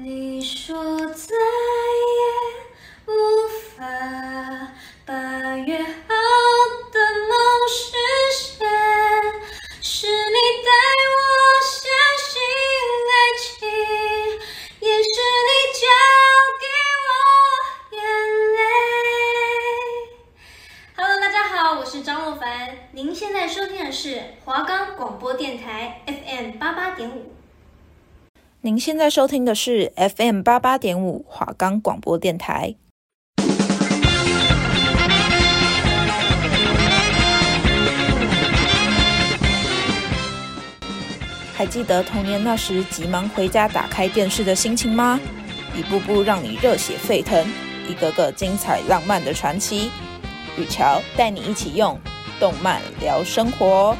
你说现在收听的是 FM 八八点五华冈广播电台。还记得童年那时急忙回家打开电视的心情吗？一部部让你热血沸腾，一个个精彩浪漫的传奇。雨乔带你一起用动漫聊生活。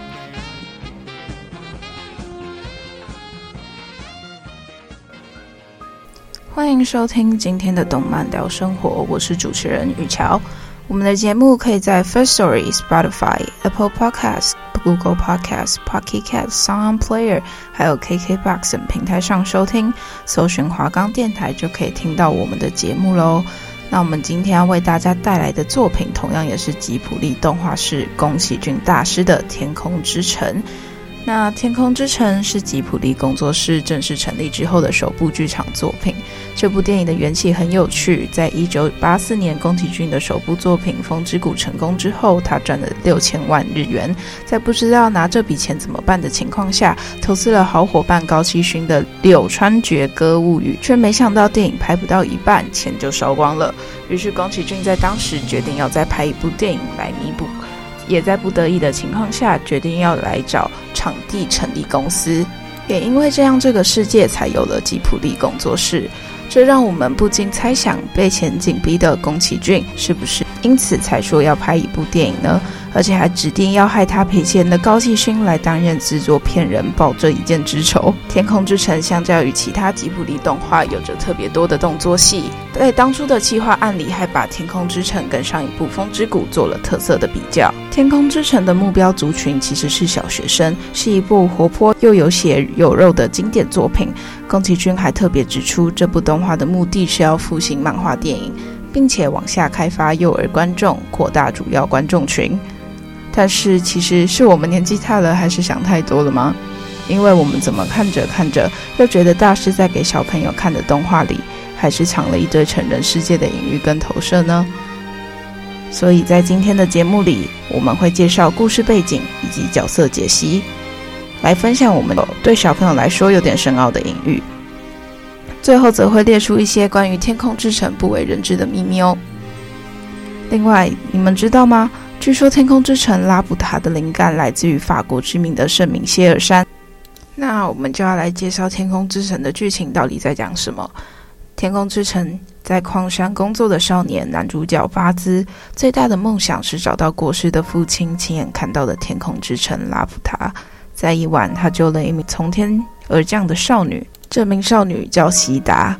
欢迎收听今天的动漫聊生活，我是主持人雨乔。我们的节目可以在 First Story、Spotify、Apple Podcast、Google Podcasts、Pocket Casts、Sound Player，还有 KKBox 等平台上收听，搜寻华冈电台就可以听到我们的节目喽。那我们今天要为大家带来的作品，同样也是吉卜力动画师宫崎骏大师的《天空之城》。那《天空之城》是吉卜力工作室正式成立之后的首部剧场作品。这部电影的缘起很有趣，在一九八四年宫崎骏的首部作品《风之谷》成功之后，他赚了六千万日元，在不知道拿这笔钱怎么办的情况下，投资了好伙伴高崎勋的《柳川绝歌物语》，却没想到电影拍不到一半，钱就烧光了。于是宫崎骏在当时决定要再拍一部电影来弥补。也在不得已的情况下，决定要来找场地成立公司。也因为这样，这个世界才有了吉卜力工作室。这让我们不禁猜想，被前景逼的宫崎骏是不是因此才说要拍一部电影呢？而且还指定要害他赔钱的高崎骏来担任制作片人，报这一箭之仇。《天空之城》相较于其他吉卜力动画，有着特别多的动作戏。在当初的企划案里，还把《天空之城》跟上一部《风之谷》做了特色的比较。《天空之城》的目标族群其实是小学生，是一部活泼又有血有肉的经典作品。宫崎骏还特别指出，这部动画的目的是要复兴漫画电影，并且往下开发幼儿观众，扩大主要观众群。但是，其实是我们年纪大了，还是想太多了吗？因为我们怎么看着看着，又觉得大师在给小朋友看的动画里，还是藏了一堆成人世界的隐喻跟投射呢？所以在今天的节目里，我们会介绍故事背景以及角色解析。来分享我们对小朋友来说有点深奥的隐喻，最后则会列出一些关于天空之城不为人知的秘密哦。另外，你们知道吗？据说天空之城拉普塔的灵感来自于法国知名的圣米歇尔山。那我们就要来介绍天空之城的剧情到底在讲什么。天空之城在矿山工作的少年男主角巴兹，最大的梦想是找到过世的父亲亲眼看到的天空之城拉普塔。在一晚，他救了一名从天而降的少女。这名少女叫希达，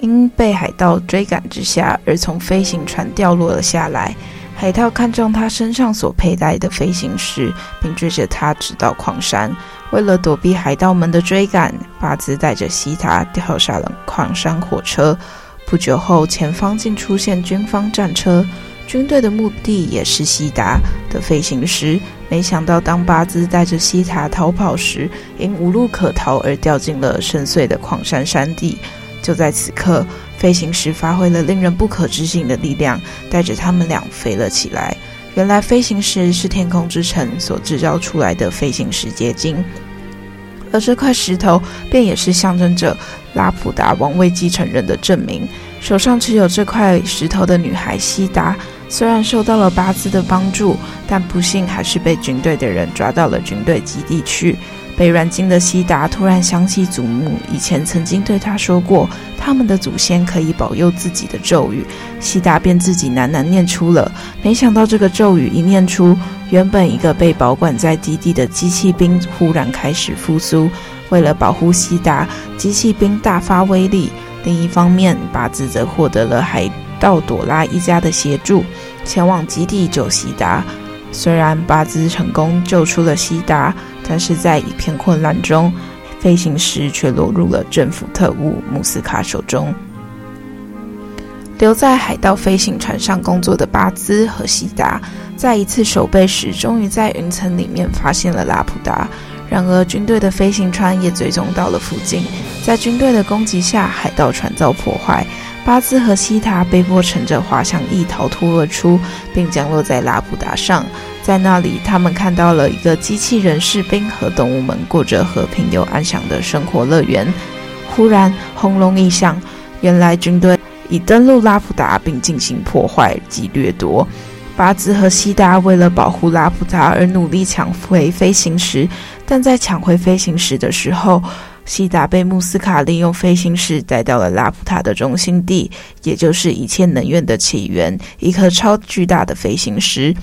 因被海盗追赶之下而从飞行船掉落了下来。海盗看中他身上所佩戴的飞行石，并追着他直到矿山。为了躲避海盗们的追赶，巴兹带着希达跳下了矿山火车。不久后，前方竟出现军方战车。军队的目的也是希达的飞行石。没想到，当巴兹带着希达逃跑时，因无路可逃而掉进了深邃的矿山山地。就在此刻，飞行石发挥了令人不可置信的力量，带着他们俩飞了起来。原来，飞行石是天空之城所制造出来的飞行石结晶，而这块石头便也是象征着拉普达王位继承人的证明。手上持有这块石头的女孩希达。虽然受到了巴兹的帮助，但不幸还是被军队的人抓到了军队基地去。被软禁的希达突然想起祖母以前曾经对他说过，他们的祖先可以保佑自己的咒语，希达便自己喃喃念出了。没想到这个咒语一念出，原本一个被保管在基地的机器兵忽然开始复苏。为了保护希达，机器兵大发威力。另一方面，巴兹则获得了海盗朵拉一家的协助。前往基地救希达，虽然巴兹成功救出了希达，但是在一片混乱中，飞行师却落入了政府特务穆斯卡手中。留在海盗飞行船上工作的巴兹和西达，在一次守备时，终于在云层里面发现了拉普达。然而，军队的飞行船也追踪到了附近，在军队的攻击下，海盗船遭破坏。巴兹和西塔被迫乘着滑翔翼逃脱而出，并降落在拉普达上。在那里，他们看到了一个机器人士兵和动物们过着和平又安详的生活乐园。忽然，轰隆一响，原来军队已登陆拉普达，并进行破坏及掠夺。巴兹和西达为了保护拉普达而努力抢回飞行石，但在抢回飞行石的时候，西达被穆斯卡利用飞行石带到了拉普塔的中心地，也就是一切能源的起源——一颗超巨大的飞行石。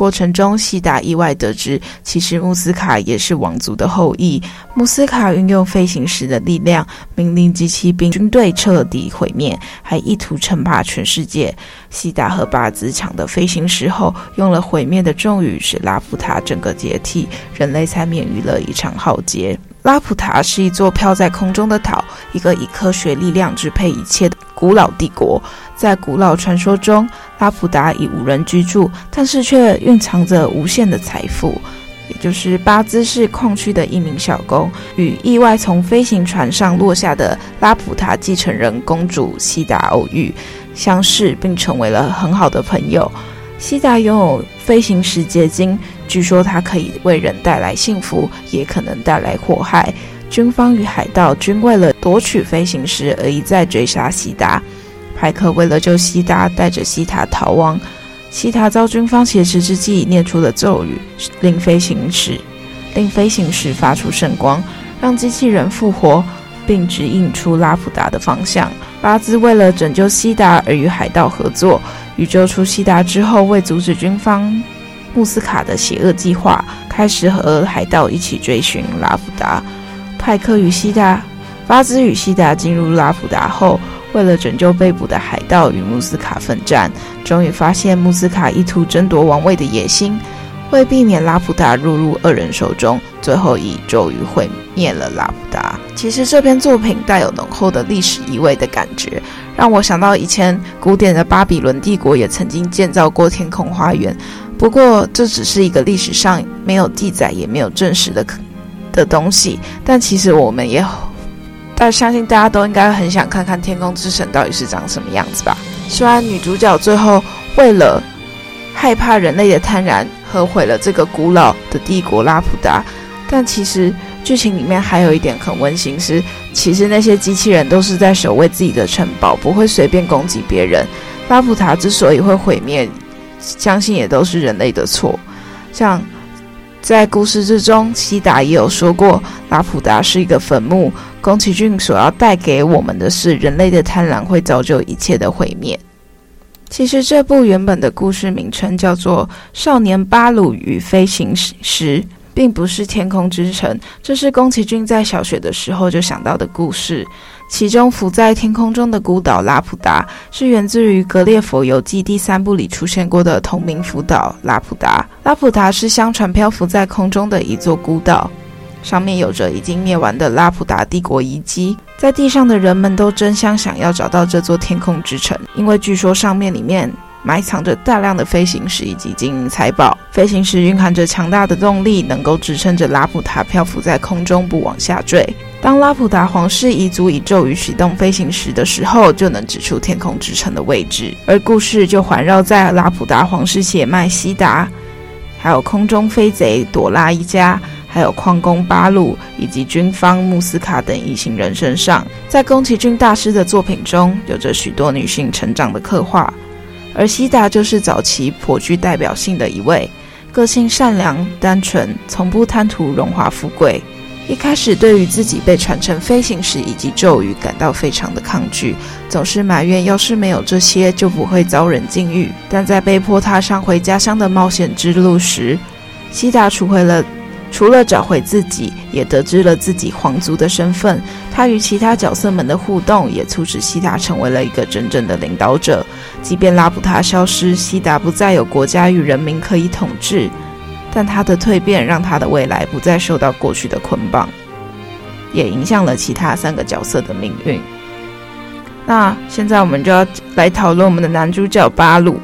过程中，西达意外得知，其实穆斯卡也是王族的后裔。穆斯卡运用飞行石的力量，命令机器兵军队彻底毁灭，还意图称霸全世界。西达和巴兹抢得飞行石后，用了毁灭的咒语，使拉普塔整个解体，人类才免于了一场浩劫。拉普塔是一座飘在空中的岛，一个以科学力量支配一切的古老帝国。在古老传说中，拉普达已无人居住，但是却蕴藏着无限的财富。也就是巴兹是矿区的一名小工，与意外从飞行船上落下的拉普达继承人公主西达偶遇，相识并成为了很好的朋友。西达拥有飞行石结晶，据说它可以为人带来幸福，也可能带来祸害。军方与海盗均为了夺取飞行石而一再追杀西达。派克为了救西达，带着西塔逃亡。西塔遭军方挟持之际，念出了咒语，令飞行石令飞行石发出圣光，让机器人复活，并指引出拉普达的方向。巴兹为了拯救西达而与海盗合作，宇宙出西达之后，为阻止军方穆斯卡的邪恶计划，开始和海盗一起追寻拉普达。派克与西达，巴兹与西达进入拉普达后。为了拯救被捕的海盗与穆斯卡奋战，终于发现穆斯卡意图争夺王位的野心。为避免拉普达落入恶人手中，最后以咒语毁灭了拉普达。其实这篇作品带有浓厚的历史意味的感觉，让我想到以前古典的巴比伦帝国也曾经建造过天空花园。不过这只是一个历史上没有记载也没有证实的的东西，但其实我们也。但相信大家都应该很想看看天空之城到底是长什么样子吧？虽然女主角最后为了害怕人类的贪婪，和毁了这个古老的帝国拉普达，但其实剧情里面还有一点很温馨是，是其实那些机器人都是在守卫自己的城堡，不会随便攻击别人。拉普达之所以会毁灭，相信也都是人类的错。像在故事之中，西达也有说过，拉普达是一个坟墓。宫崎骏所要带给我们的是，人类的贪婪会造就一切的毁灭。其实这部原本的故事名称叫做《少年巴鲁与飞行石》，并不是《天空之城》。这是宫崎骏在小学的时候就想到的故事。其中浮在天空中的孤岛拉普达，是源自于《格列佛游记》第三部里出现过的同名浮岛拉普达。拉普达是相传漂浮在空中的一座孤岛。上面有着已经灭亡的拉普达帝国遗迹，在地上的人们都争相想要找到这座天空之城，因为据说上面里面埋藏着大量的飞行石以及金银财宝。飞行石蕴含着强大的动力，能够支撑着拉普达漂浮在空中不往下坠。当拉普达皇室遗族以咒语启动飞行时的时候，就能指出天空之城的位置。而故事就环绕在拉普达皇室血脉西达，还有空中飞贼朵拉一家。还有矿工巴鲁以及军方穆斯卡等一行人身上，在宫崎骏大师的作品中，有着许多女性成长的刻画，而西达就是早期颇具代表性的一位，个性善良单纯，从不贪图荣华富贵。一开始对于自己被传承飞行石以及咒语感到非常的抗拒，总是埋怨要是没有这些就不会遭人禁欲。但在被迫踏上回家乡的冒险之路时，西达除回了。除了找回自己，也得知了自己皇族的身份。他与其他角色们的互动，也促使西达成为了一个真正的领导者。即便拉普达消失，西达不再有国家与人民可以统治，但他的蜕变让他的未来不再受到过去的捆绑。也影响了其他三个角色的命运。那现在我们就要来讨论我们的男主角巴鲁。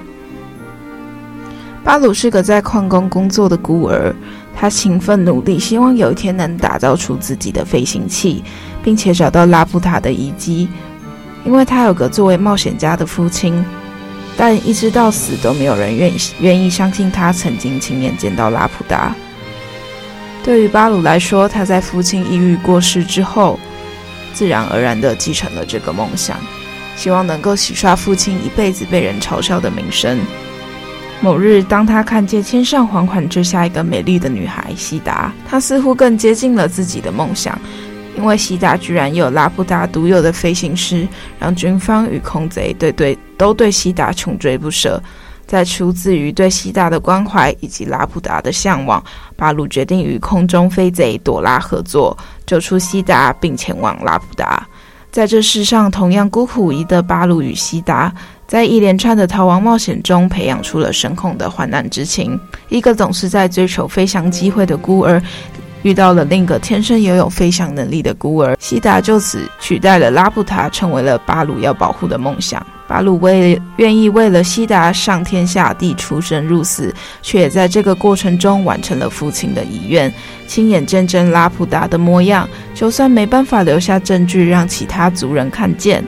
巴鲁是个在矿工工作的孤儿，他勤奋努力，希望有一天能打造出自己的飞行器，并且找到拉普塔的遗迹，因为他有个作为冒险家的父亲。但一直到死都没有人愿意愿意相信他曾经亲眼见到拉普达。对于巴鲁来说，他在父亲抑郁过世之后，自然而然地继承了这个梦想，希望能够洗刷父亲一辈子被人嘲笑的名声。某日，当他看见天上缓缓坠下一个美丽的女孩西达，他似乎更接近了自己的梦想。因为西达居然有拉普达独有的飞行师，让军方与空贼对对都对西达穷追不舍。在出自于对西达的关怀以及拉普达的向往，巴鲁决定与空中飞贼朵拉合作，救出西达，并前往拉普达。在这世上同样孤苦无依的巴鲁与西达，在一连串的逃亡冒险中，培养出了深厚的患难之情。一个总是在追求飞翔机会的孤儿。遇到了另一个天生拥有飞翔能力的孤儿，西达就此取代了拉普达，成为了巴鲁要保护的梦想。巴鲁为愿意为了西达上天下地、出生入死，却也在这个过程中完成了父亲的遗愿，亲眼见证拉普达的模样。就算没办法留下证据让其他族人看见。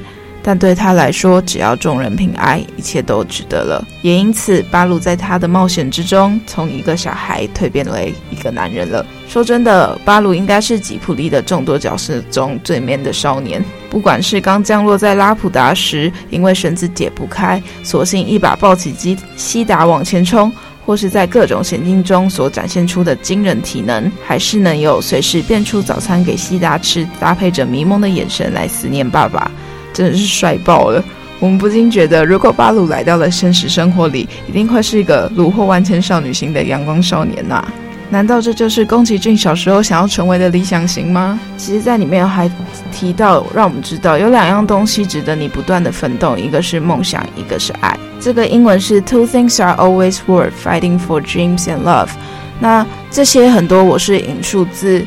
但对他来说，只要众人平安，一切都值得了。也因此，巴鲁在他的冒险之中，从一个小孩蜕变为一个男人了。说真的，巴鲁应该是吉普力的众多角色中最 man 的少年。不管是刚降落在拉普达时，因为绳子解不开，索性一把抱起基西达往前冲，或是在各种险境中所展现出的惊人体能，还是能有随时变出早餐给西达吃，搭配着迷蒙的眼神来思念爸爸。真的是帅爆了！我们不禁觉得，如果巴鲁来到了现实生活里，一定会是一个虏获万千少女心的阳光少年呐、难道这就是宫崎骏小时候想要成为的理想型吗？其实，在里面还提到，让我们知道有两样东西值得你不断的奋斗，一个是梦想，一个是爱。这个英文是 Two things are always worth fighting for: dreams and love。那这些很多我是引述自，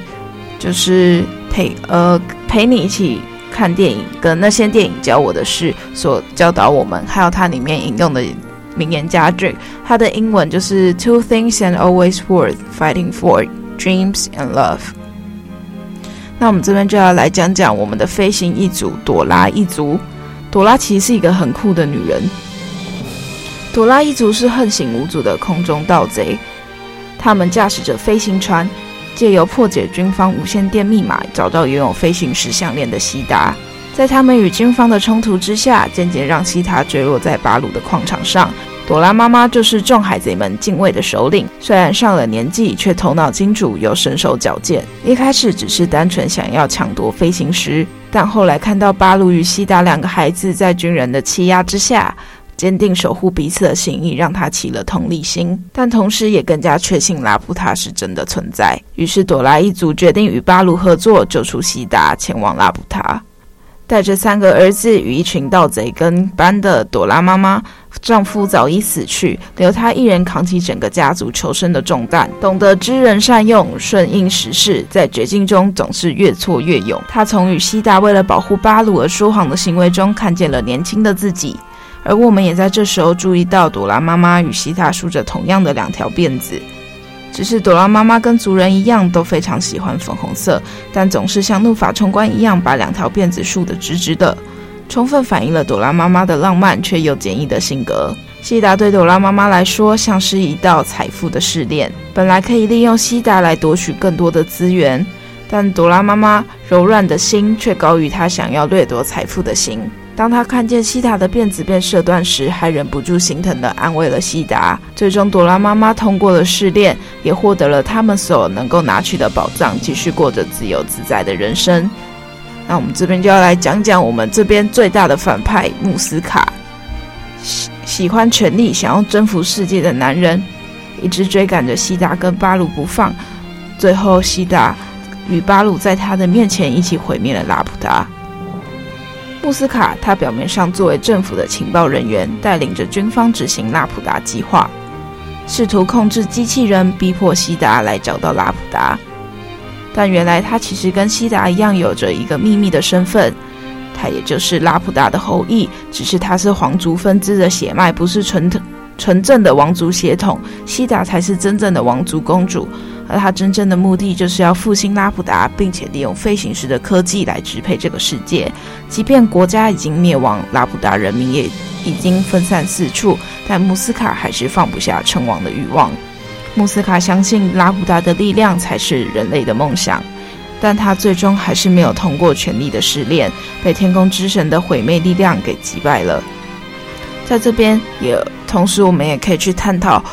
就是陪呃陪你一起。看电影跟那些电影教我的事所教导我们，还有它里面引用的名言佳句，它的英文就是 Two things and always worth fighting for: dreams and love。那我们这边就要来讲讲我们的飞行一族朵拉一族。朵拉其实是一个很酷的女人。朵拉一族是横行无阻的空中盗贼，他们驾驶着飞行船。借由破解军方无线电密码，找到拥有飞行石项链的西达。在他们与军方的冲突之下，渐渐让西达坠落在巴鲁的矿场上。朵拉妈妈就是众海贼们敬畏的首领，虽然上了年纪，却头脑精准又身手矫健。一开始只是单纯想要抢夺飞行石，但后来看到巴鲁与西达两个孩子在军人的欺压之下，坚定守护彼此的心意，让他起了同理心，但同时也更加确信拉普塔是真的存在。于是，朵拉一族决定与巴鲁合作，救出西达，前往拉普塔。带着三个儿子与一群盗贼跟班的朵拉妈妈，丈夫早已死去，留她一人扛起整个家族求生的重担。懂得知人善用，顺应时势，在绝境中总是越挫越勇。她从与西达为了保护巴鲁而说谎的行为中，看见了年轻的自己。而我们也在这时候注意到，朵拉妈妈与西达梳着同样的两条辫子，只是朵拉妈妈跟族人一样都非常喜欢粉红色，但总是像怒发冲冠一样把两条辫子竖得直直的，充分反映了朵拉妈妈的浪漫却又简易的性格。西达对朵拉妈妈来说像是一道财富的试炼，本来可以利用西达来夺取更多的资源，但朵拉妈妈柔软的心却高于她想要掠夺财富的心。当他看见西达的辫子被射断时，还忍不住心疼地安慰了西达。最终，朵拉妈妈通过了试炼，也获得了他们所能够拿取的宝藏，继续过着自由自在的人生。那我们这边就要来讲讲我们这边最大的反派穆斯卡，喜喜欢权力、想要征服世界的男人，一直追赶着西达跟巴鲁不放。最后，西达与巴鲁在他的面前一起毁灭了拉普达。穆斯卡，他表面上作为政府的情报人员，带领着军方执行拉普达计划，试图控制机器人，逼迫西达来找到拉普达。但原来他其实跟希达一样，有着一个秘密的身份，他也就是拉普达的后裔，只是他是皇族分支的血脉，不是纯纯正的王族血统。希达才是真正的王族公主，而他真正的目的就是要复兴拉普达，并且利用飞行时的科技来支配这个世界。即便国家已经灭亡，拉普达人民也已经分散四处，但穆斯卡还是放不下称王的欲望。穆斯卡相信拉普达的力量才是人类的梦想，但他最终还是没有通过权力的试炼，被天空之神的毁灭力量给击败了。在这边也同时，我们也可以去探讨，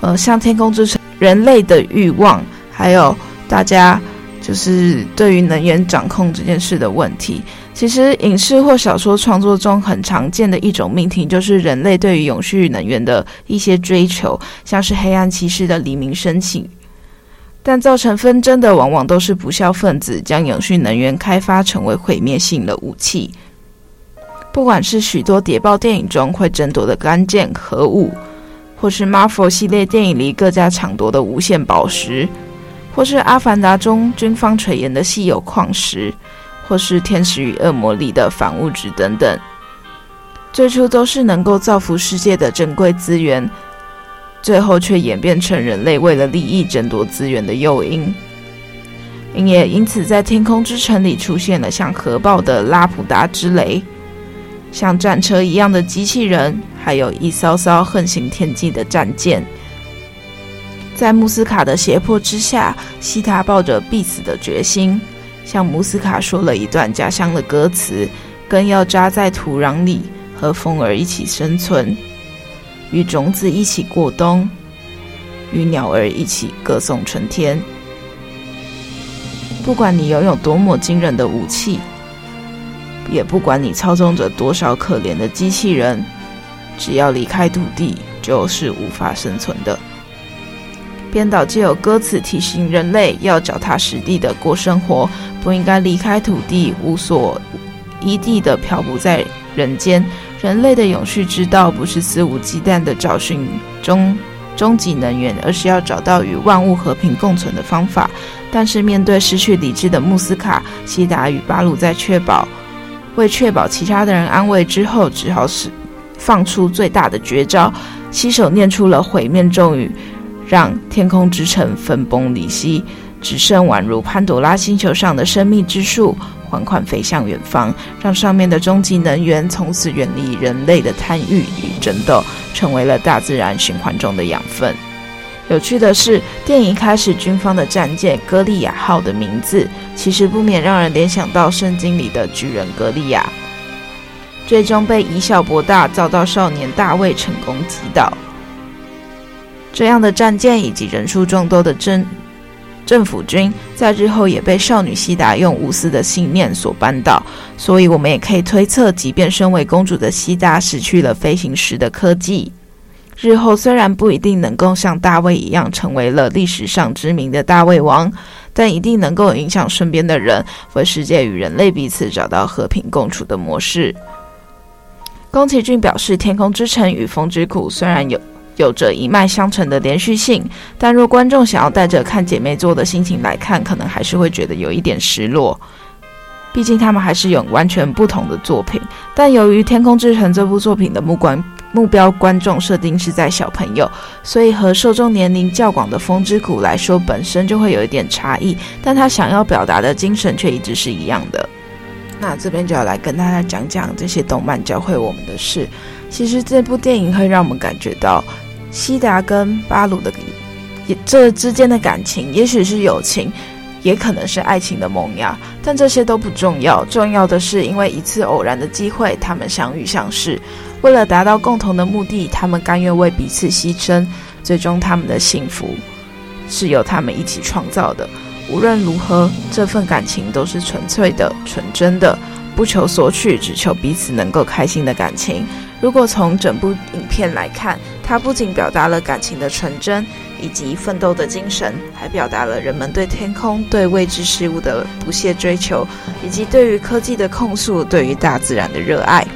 呃，像天空之神人类的欲望，还有大家就是对于能源掌控这件事的问题。其实，影视或小说创作中很常见的一种命题，就是人类对于永续能源的一些追求，像是黑暗骑士的黎明升起。但造成纷争的，往往都是不肖分子将永续能源开发成为毁灭性的武器。不管是许多谍报电影中会争夺的关键核武，或是 Marvel 系列电影里各家抢夺的无限宝石，或是《阿凡达》中军方垂涎的稀有矿石。或是天使与恶魔里的反物质等等，最初都是能够造福世界的珍贵资源，最后却演变成人类为了利益争夺资源的诱因。因也因此，在天空之城里出现了像核爆的拉普达之雷，像战车一样的机器人，还有一艘艘横行天际的战舰。在穆斯卡的胁迫之下，希塔抱着必死的决心。向穆斯卡说了一段家乡的歌词：根要扎在土壤里，和风儿一起生存，与种子一起过冬，与鸟儿一起歌颂春天。不管你拥有多么惊人的武器，也不管你操纵着多少可怜的机器人，只要离开土地，就是无法生存的。编导借由歌词提醒人类要脚踏实地的过生活，不应该离开土地，无所依地的漂浮在人间。人类的永续之道不是肆无忌惮的找寻终终极能源，而是要找到与万物和平共存的方法。但是面对失去理智的穆斯卡、希达与巴鲁，在确保为确保其他的人安危之后，只好是放出最大的绝招，携手念出了毁灭咒语。让天空之城分崩离析，只剩宛如潘朵拉星球上的生命之树缓缓飞向远方，让上面的终极能源从此远离人类的贪欲与争斗，成为了大自然循环中的养分。有趣的是，电影开始军方的战舰“歌利亚号”的名字，其实不免让人联想到圣经里的巨人歌利亚，最终被以小博大，遭到少年大卫成功击倒。这样的战舰以及人数众多的政政府军，在日后也被少女希达用无私的信念所扳倒。所以，我们也可以推测，即便身为公主的希达失去了飞行时的科技，日后虽然不一定能够像大卫一样成为了历史上知名的大卫王，但一定能够影响身边的人，为世界与人类彼此找到和平共处的模式。宫崎骏表示，《天空之城》与《风之谷》虽然有。有着一脉相承的连续性，但若观众想要带着看姐妹作的心情来看，可能还是会觉得有一点失落。毕竟他们还是有完全不同的作品。但由于《天空之城》这部作品的目光目标观众设定是在小朋友，所以和受众年龄较广的《风之谷》来说，本身就会有一点差异。但他想要表达的精神却一直是一样的。那这边就要来跟大家讲讲这些动漫教会我们的事。其实这部电影会让我们感觉到。西达跟巴鲁的也这之间的感情，也许是友情，也可能是爱情的萌芽，但这些都不重要。重要的是，因为一次偶然的机会，他们相遇相识，为了达到共同的目的，他们甘愿为彼此牺牲。最终，他们的幸福是由他们一起创造的。无论如何，这份感情都是纯粹的、纯真的，不求索取，只求彼此能够开心的感情。如果从整部影片来看，它不仅表达了感情的纯真以及奋斗的精神，还表达了人们对天空、对未知事物的不懈追求，以及对于科技的控诉、对于大自然的热爱。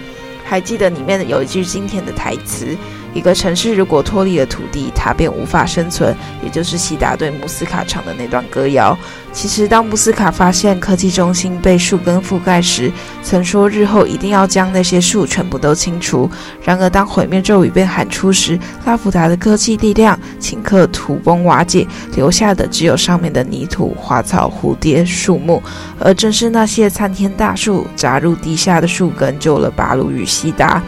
还记得里面有一句经典的台词，一个城市如果脱离了土地，它便无法生存，也就是希达对穆斯卡唱的那段歌谣。其实，当穆斯卡发现科技中心被树根覆盖时，曾说日后一定要将那些树全部都清除。然而，当毁灭咒语被喊出时，拉普达的科技力量顷刻土崩瓦解，留下的只有上面的泥土、花草、蝴蝶、树木。而正是那些参天大树扎入地下的树根，救了巴鲁与希达。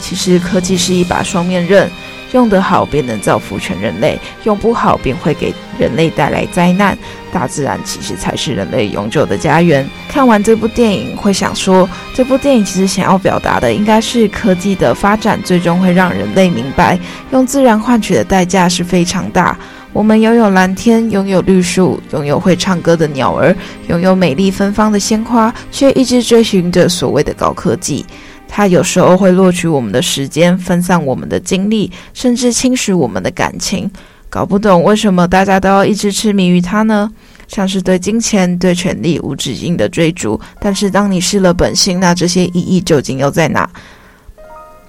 其实，科技是一把双面刃。用得好，便能造福全人类；用不好，便会给人类带来灾难。大自然其实才是人类永久的家园。看完这部电影，会想说，这部电影其实想要表达的，应该是科技的发展最终会让人类明白，用自然换取的代价是非常大。我们拥有蓝天，拥有绿树，拥有会唱歌的鸟儿，拥有美丽芬芳的鲜花，却一直追寻着所谓的高科技。它有时候会获取我们的时间，分散我们的精力，甚至侵蚀我们的感情。搞不懂为什么大家都要一直痴迷于它呢？像是对金钱、对权力无止境的追逐。但是当你失了本性，那这些意义究竟又在哪？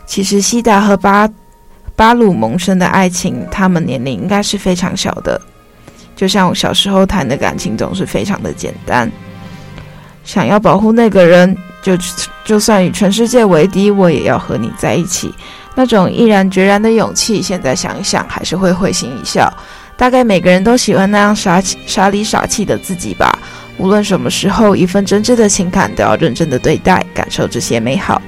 其实希达和巴巴鲁萌生的爱情，他们年龄应该是非常小的。就像我小时候谈的感情，总是非常的简单。想要保护那个人。就就算与全世界为敌，我也要和你在一起。那种毅然决然的勇气，现在想一想，还是会会心一笑。大概每个人都喜欢那样傻、傻里傻气的自己吧。无论什么时候，一份真挚的情感都要认真的对待，感受这些美好。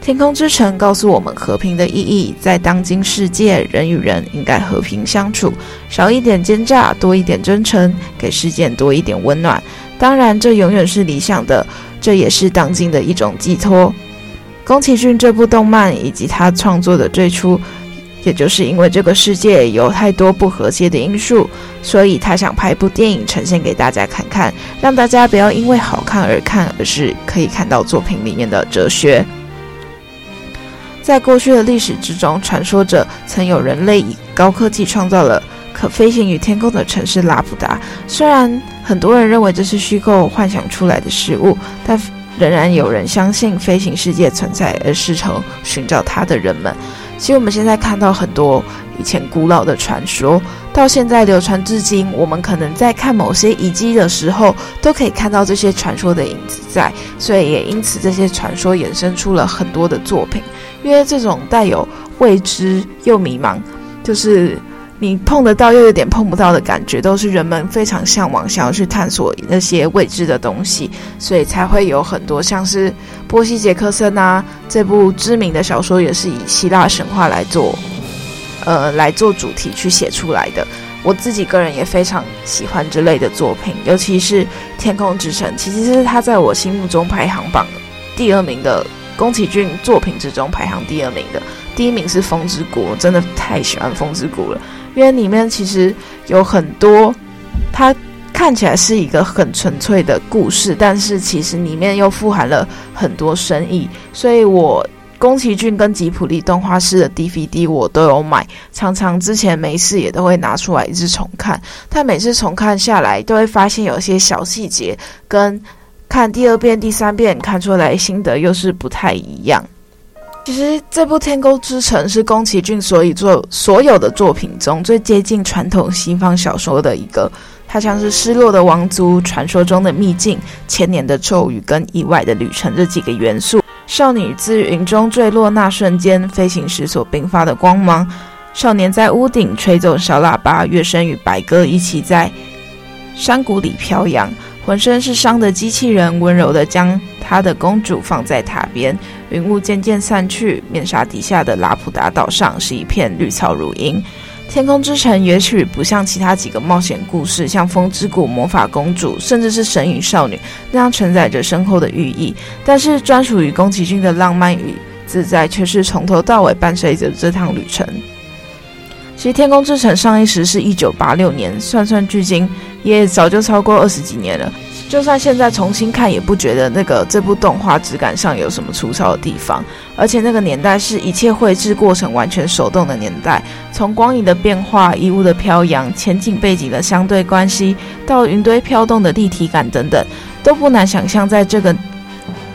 天空之城告诉我们和平的意义，在当今世界，人与人应该和平相处，少一点奸诈，多一点真诚，给世界多一点温暖。当然，这永远是理想的。这也是当今的一种寄托。宫崎骏这部动漫以及他创作的最初，也就是因为这个世界有太多不和谐的因素，所以他想拍部电影呈现给大家看看，让大家不要因为好看而看，而是可以看到作品里面的哲学。在过去的历史之中，传说着曾有人类以高科技创造了可飞行于天空的城市拉普达，虽然很多人认为这是虚构幻想出来的事物，但仍然有人相信飞行世界存在，而试图寻找它的人们。其实我们现在看到很多以前古老的传说，到现在流传至今，我们可能在看某些遗迹的时候，都可以看到这些传说的影子在。所以也因此，这些传说衍生出了很多的作品，因为这种带有未知又迷茫，就是。你碰得到又有点碰不到的感觉，都是人们非常向往、想要去探索那些未知的东西，所以才会有很多像是波西·杰克森啊这部知名的小说，也是以希腊神话来做，呃，来做主题去写出来的。我自己个人也非常喜欢这类的作品，尤其是《天空之城》，其实是他在我心目中排行榜第二名的宫崎骏作品之中排行第二名的，第一名是《风之谷》，真的太喜欢《风之谷》了。因为里面其实有很多，它看起来是一个很纯粹的故事，但是其实里面又富含了很多深意。所以我宫崎骏跟吉卜力动画师的 DVD 我都有买，常常之前没事也都会拿出来一直重看。但每次重看下来，都会发现有些小细节跟看第二遍、第三遍看出来心得又是不太一样。其实这部《天空之城》是宫崎骏所以作所有的作品中最接近传统西方小说的一个。它像是失落的王族、传说中的秘境、千年的咒语跟意外的旅程这几个元素。少女自云中坠落那瞬间，飞行时所迸发的光芒。少年在屋顶吹奏小喇叭，乐声与白鸽一起在山谷里飘扬。浑身是伤的机器人温柔地将他的公主放在塔边，云雾渐渐散去，面纱底下的拉普达岛上是一片绿草如茵。天空之城也许不像其他几个冒险故事，像风之谷、魔法公主，甚至是神隐少女那样承载着深厚的寓意，但是专属于宫崎骏的浪漫与自在，却是从头到尾伴随着这趟旅程。其实《天空之城》上映时是一九八六年，算算距今也早就超过二十几年了。就算现在重新看，也不觉得那个这部动画质感上有什么粗糙的地方。而且那个年代是一切绘制过程完全手动的年代，从光影的变化、衣物的飘扬、前景背景的相对关系，到云堆飘动的立体感等等，都不难想象，在这个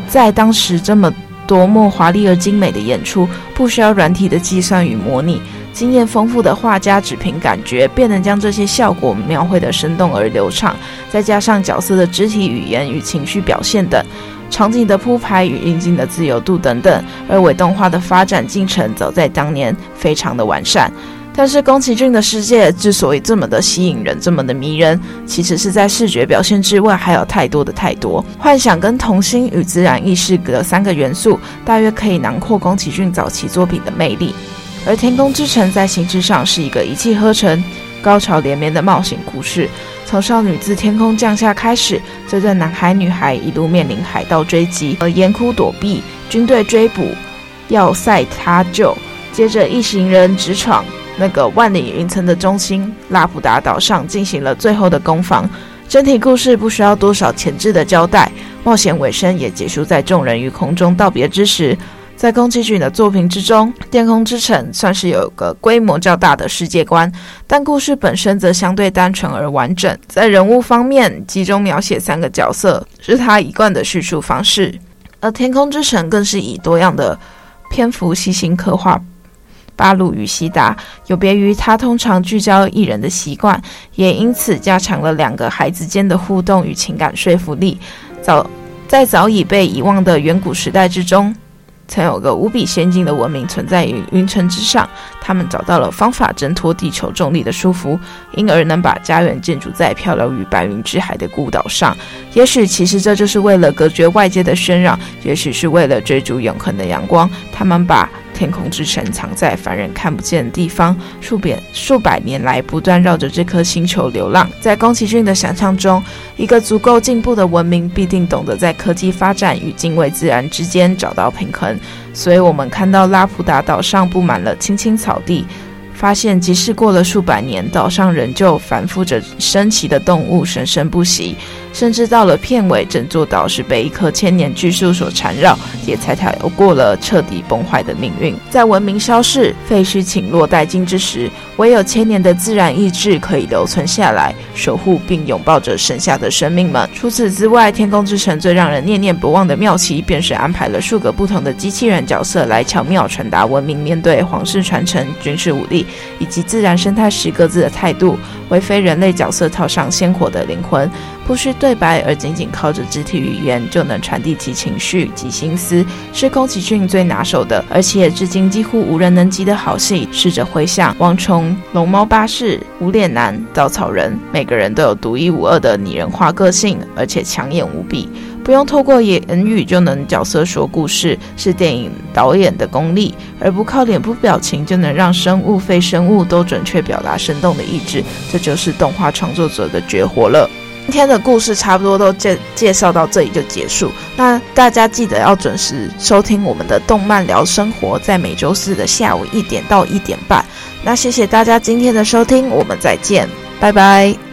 在当时这么多么华丽而精美的演出，不需要软体的计算与模拟，经验丰富的画家只凭感觉便能将这些效果描绘得生动而流畅，再加上角色的肢体语言与情绪表现等，场景的铺排与运镜的自由度等等，而伪动画的发展进程早在当年非常的完善。但是宫崎骏的世界之所以这么的吸引人，这么的迷人，其实是在视觉表现之外，还有太多的太多幻想跟童心与自然意识的三个元素，大约可以囊括宫崎骏早期作品的魅力。而《天空之城》在形式上是一个一气呵成、高潮连绵的冒险故事，从少女自天空降下开始，这对男孩女孩一路面临海盗追击和严酷躲避、军队追捕、要塞他救，接着一行人直闯。那个万里云层的中心拉普达岛上进行了最后的攻防，整体故事不需要多少前置的交代，冒险尾声也结束在众人于空中道别之时。在宫崎骏的作品之中，《天空之城》算是有个规模较大的世界观，但故事本身则相对单纯而完整。在人物方面，集中描写三个角色是他一贯的叙述方式，而《天空之城》更是以多样的篇幅细心刻画。巴鲁与希达有别于他通常聚焦一人的习惯，也因此加强了两个孩子间的互动与情感说服力。早在早已被遗忘的远古时代之中，曾有个无比先进的文明存在于云层之上，他们找到了方法挣脱地球重力的束缚，因而能把家园建筑在漂流于白云之海的孤岛上。也许其实这就是为了隔绝外界的喧嚷，也许是为了追逐永恒的阳光，他们把。天空之城藏在凡人看不见的地方，数百数百年来不断绕着这颗星球流浪。在宫崎骏的想象中，一个足够进步的文明必定懂得在科技发展与敬畏自然之间找到平衡。所以，我们看到拉普达岛上布满了青青草地。发现，即使过了数百年，岛上仍旧繁复着神奇的动物，生生不息。甚至到了片尾，整座岛是被一棵千年巨树所缠绕，也才逃过了彻底崩坏的命运。在文明消逝、废墟倾落殆尽之时，唯有千年的自然意志可以留存下来，守护并拥抱着剩下的生命们。除此之外，天空之城最让人念念不忘的妙棋，便是安排了数个不同的机器人角色来巧妙传达文明面对皇室传承、军事武力。以及自然生态十个字的态度，为非人类角色套上鲜活的灵魂，不需对白，而仅仅靠着肢体语言就能传递其情绪及心思，是宫崎骏最拿手的，而且至今几乎无人能及的好戏。试着回想，王虫、龙猫巴士、无脸男、稻草人，每个人都有独一无二的拟人化个性，而且抢眼无比。不用透过言语就能角色说故事，是电影导演的功力；而不靠脸部表情就能让生物、非生物都准确表达生动的意志，这就是动画创作者的绝活了。今天的故事差不多都介介绍到这里就结束，那大家记得要准时收听我们的动漫聊生活，在每周四的下午一点到一点半。那谢谢大家今天的收听，我们再见，拜拜。